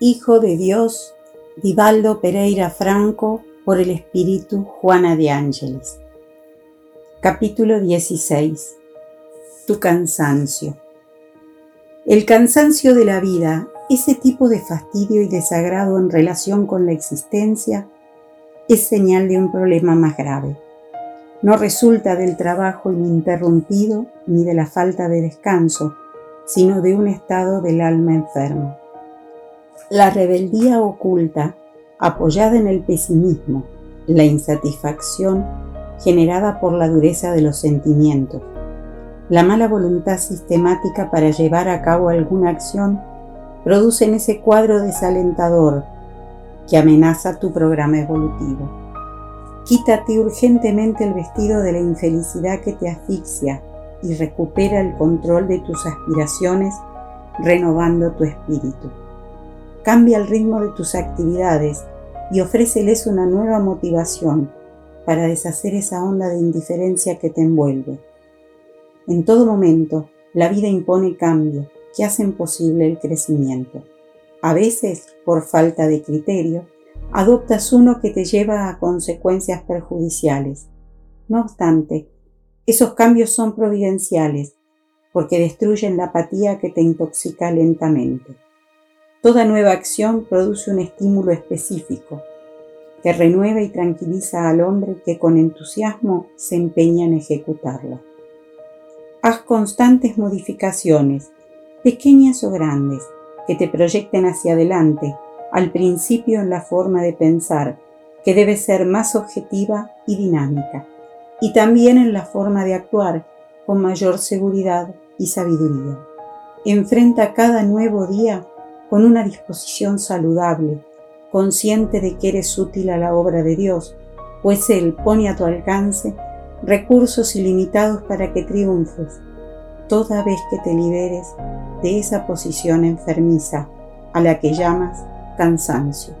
Hijo de Dios, Divaldo Pereira Franco, por el Espíritu Juana de Ángeles. Capítulo 16. Tu cansancio. El cansancio de la vida, ese tipo de fastidio y desagrado en relación con la existencia, es señal de un problema más grave. No resulta del trabajo ininterrumpido ni de la falta de descanso, sino de un estado del alma enfermo. La rebeldía oculta, apoyada en el pesimismo, la insatisfacción generada por la dureza de los sentimientos, la mala voluntad sistemática para llevar a cabo alguna acción producen ese cuadro desalentador que amenaza tu programa evolutivo. Quítate urgentemente el vestido de la infelicidad que te asfixia y recupera el control de tus aspiraciones renovando tu espíritu. Cambia el ritmo de tus actividades y ofréceles una nueva motivación para deshacer esa onda de indiferencia que te envuelve. En todo momento, la vida impone cambios que hacen posible el crecimiento. A veces, por falta de criterio, adoptas uno que te lleva a consecuencias perjudiciales. No obstante, esos cambios son providenciales porque destruyen la apatía que te intoxica lentamente. Toda nueva acción produce un estímulo específico que renueva y tranquiliza al hombre que con entusiasmo se empeña en ejecutarla. Haz constantes modificaciones, pequeñas o grandes, que te proyecten hacia adelante, al principio en la forma de pensar, que debe ser más objetiva y dinámica, y también en la forma de actuar con mayor seguridad y sabiduría. Enfrenta cada nuevo día con una disposición saludable, consciente de que eres útil a la obra de Dios, pues Él pone a tu alcance recursos ilimitados para que triunfes, toda vez que te liberes de esa posición enfermiza a la que llamas cansancio.